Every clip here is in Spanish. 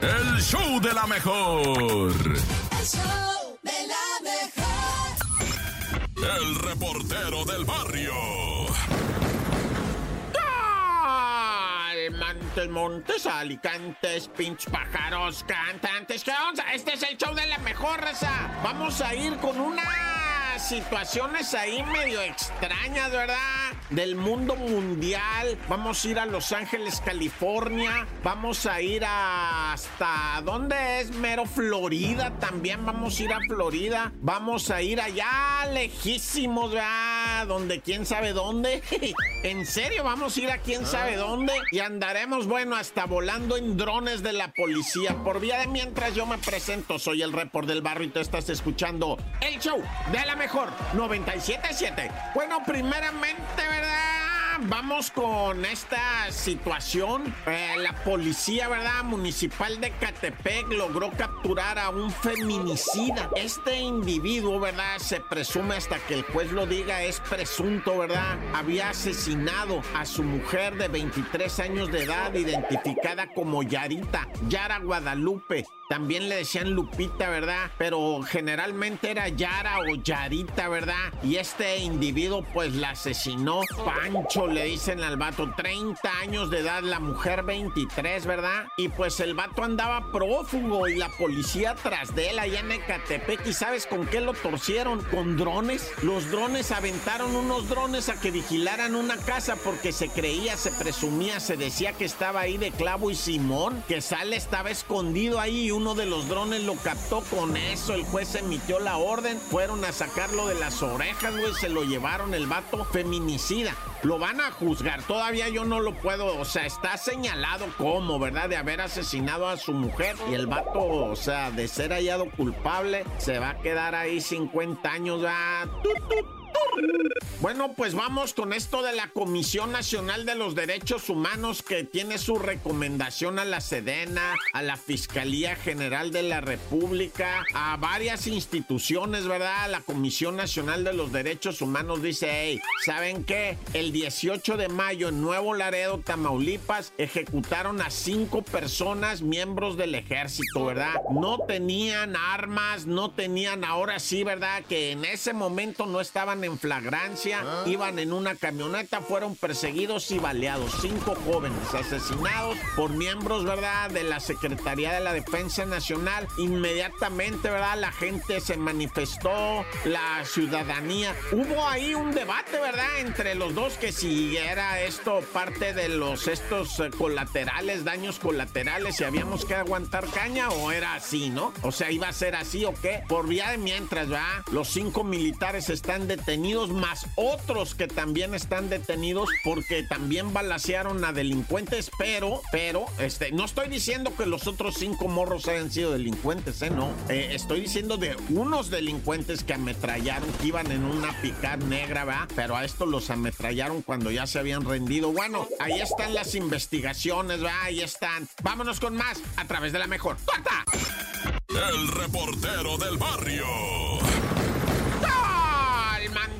El show de la mejor. El show de la mejor. El reportero del barrio. Montes, montes, alicantes, pinch pájaros, cantantes. ¿Qué onda? Este es el show de la mejor raza. Vamos a ir con unas situaciones ahí medio extrañas, ¿verdad? Del mundo mundial. Vamos a ir a Los Ángeles, California. Vamos a ir hasta. ¿Dónde es? Mero Florida. También vamos a ir a Florida. Vamos a ir allá lejísimos, ¿verdad? Donde quién sabe dónde. en serio, vamos a ir a quién sabe dónde. Y andaremos, bueno, hasta volando en drones de la policía. Por vía de mientras yo me presento, soy el report del barrio y te estás escuchando el show de la mejor 977. Bueno, primeramente, ¿verdad? Vamos con esta situación. Eh, la policía, ¿verdad? Municipal de Catepec logró capturar a un feminicida. Este individuo, ¿verdad? Se presume hasta que el juez lo diga, es presunto, ¿verdad? Había asesinado a su mujer de 23 años de edad, identificada como Yarita, Yara Guadalupe. También le decían Lupita, ¿verdad? Pero generalmente era Yara o Yarita, ¿verdad? Y este individuo pues la asesinó. Pancho le dicen al vato, 30 años de edad, la mujer 23, ¿verdad? Y pues el vato andaba prófugo y la policía tras de él allá en Ecatepec. ¿Y sabes con qué lo torcieron? Con drones. Los drones aventaron unos drones a que vigilaran una casa porque se creía, se presumía, se decía que estaba ahí de clavo y Simón, que sale estaba escondido ahí y uno de los drones lo captó con eso. El juez emitió la orden. Fueron a sacarlo de las orejas, güey. Se lo llevaron el vato feminicida. Lo van a juzgar. Todavía yo no lo puedo. O sea, está señalado como, ¿verdad? De haber asesinado a su mujer. Y el vato, o sea, de ser hallado culpable, se va a quedar ahí 50 años. ¡Tut, tut! Bueno, pues vamos con esto de la Comisión Nacional de los Derechos Humanos que tiene su recomendación a la Sedena, a la Fiscalía General de la República, a varias instituciones, ¿verdad? La Comisión Nacional de los Derechos Humanos dice, hey, ¿saben qué? El 18 de mayo en Nuevo Laredo, Tamaulipas, ejecutaron a cinco personas, miembros del ejército, ¿verdad? No tenían armas, no tenían, ahora sí, ¿verdad? Que en ese momento no estaban en flagrancia, iban en una camioneta, fueron perseguidos y baleados. Cinco jóvenes asesinados por miembros, ¿verdad?, de la Secretaría de la Defensa Nacional. Inmediatamente, ¿verdad?, la gente se manifestó, la ciudadanía. Hubo ahí un debate, ¿verdad?, entre los dos que si era esto parte de los estos eh, colaterales, daños colaterales, si habíamos que aguantar caña o era así, ¿no? O sea, iba a ser así o qué. Por vía de mientras, ¿verdad? Los cinco militares están detenidos, más otros que también están detenidos porque también balacearon a delincuentes, pero, pero, este, no estoy diciendo que los otros cinco morros hayan sido delincuentes, ¿eh? No. Eh, estoy diciendo de unos delincuentes que ametrallaron, que iban en una picar negra, ¿verdad? Pero a estos los ametrallaron cuando ya se habían rendido. Bueno, ahí están las investigaciones, ¿verdad? Ahí están. Vámonos con más a través de la mejor. ¡Corta! El reportero del barrio.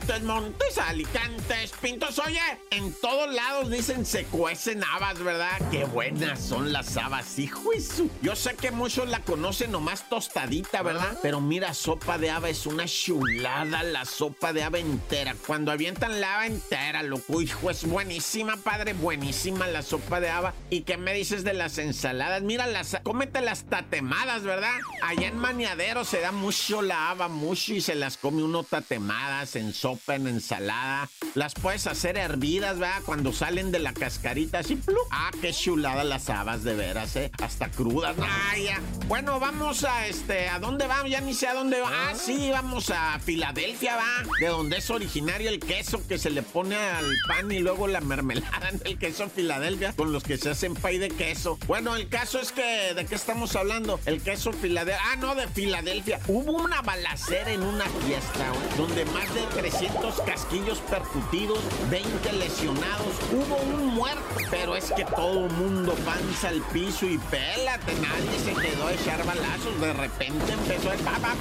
Montes, montes, alicantes, pintos. Oye, en todos lados dicen se cuecen habas, ¿verdad? Qué buenas son las habas, hijo su- Yo sé que muchos la conocen nomás tostadita, ¿verdad? Pero mira, sopa de haba es una chulada, la sopa de haba entera. Cuando avientan la haba entera, loco, hijo, es buenísima, padre, buenísima la sopa de haba. ¿Y qué me dices de las ensaladas? Mira, las, cómete las tatemadas, ¿verdad? Allá en Maniadero se da mucho la haba, mucho, y se las come uno tatemadas en sopa, en ensalada. Las puedes hacer hervidas, ¿verdad? Cuando salen de la cascarita, así, ¡plup! Ah, qué chulada las habas, de veras, ¿eh? Hasta crudas. Ah, ya. Bueno, vamos a este, ¿a dónde vamos? Ya ni sé a dónde va. Ah, sí, vamos a Filadelfia, va. De donde es originario el queso que se le pone al pan y luego la mermelada en el queso Filadelfia, con los que se hacen pay de queso. Bueno, el caso es que, ¿de qué estamos hablando? El queso Filadelfia. Ah, no, de Filadelfia. Hubo una balacera en una fiesta, güey, donde más de 300 casquillos percutidos, 20 lesionados, hubo un muerto, pero es que todo mundo panza al piso y pélate, nadie se quedó a echar balazos, de repente empezó el pa, pa,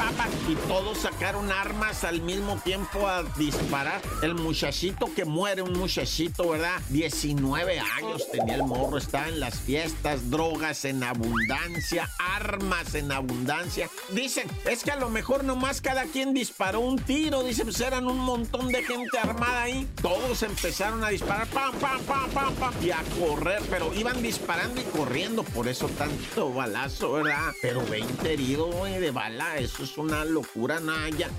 y todos sacaron armas al mismo tiempo a disparar. El muchachito que muere, un muchachito, ¿verdad? 19 años tenía el morro, está en las fiestas, drogas en abundancia, armas en abundancia. Dicen, es que a lo mejor nomás cada quien disparó un tiro, dicen, pues eran un montón de gente armada ahí. Todos empezaron a disparar, pam, pam, pam, pam, pam, y a correr, pero iban disparando y corriendo, por eso tanto balazo, ¿verdad? Pero 20 heridos, de bala, eso es una locura, Naya.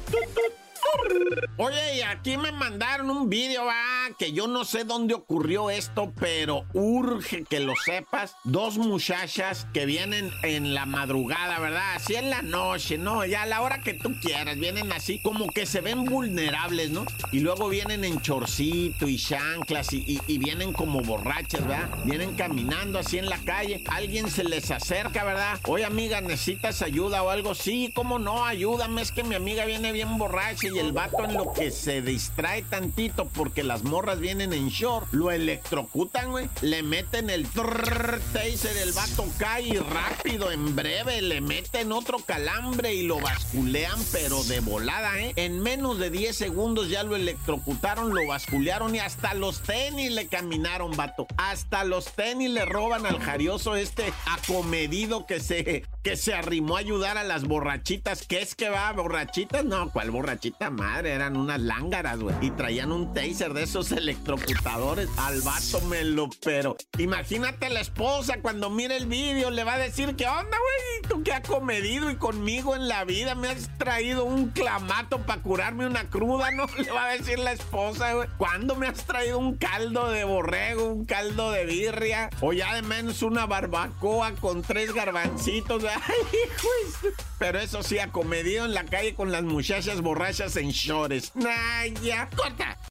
Oye, y aquí me mandaron un video, va, que yo no sé dónde ocurrió esto, pero urge que lo sepas. Dos muchachas que vienen en la madrugada, ¿verdad? Así en la noche, ¿no? Ya a la hora que tú quieras, vienen así como que se ven vulnerables, ¿no? Y luego vienen en chorcito y chanclas y, y- y vienen como borrachas, ¿verdad? Vienen caminando así en la calle. Alguien se les acerca, ¿verdad? Oye, amiga, ¿necesitas ayuda o algo? Sí, ¿cómo no? Ayúdame, es que mi amiga viene bien borracha y el vato en lo que se distrae tantito porque las morras vienen en short, lo electrocutan, güey. Le meten el trrr, taser, el vato cae y rápido, en breve, le meten otro calambre y lo basculean, pero de volada, ¿eh? En menos de 10 segundos ya lo electrocutaron, lo basculearon y hasta los tenis le caminaron, vato. Hasta los tenis le roban al jarioso este acomedido que se, que se arrimó a ayudar a las borrachitas. ¿Qué es que va? ¿Borrachitas? No, ¿cuál borrachita madre? Eran unas lángaras, güey. Y traían un taser de esos electrocutadores. Al vato me lo pero. Imagínate la esposa cuando mire el vídeo, le va a decir, ¿qué onda, güey? ¿Tú qué has comedido y conmigo en la vida? Me has traído un clamato para curarme una cruda, ¿no? Le va a decir la esposa, güey. ¿Cuándo me has traído un caldo de borrego, un caldo de birria? O ya de menos una barbacoa con tres garbancitos. Ay, Pero eso sí, acomedido en la calle con las muchachas borrachas en shorts. Nah, ya, corta.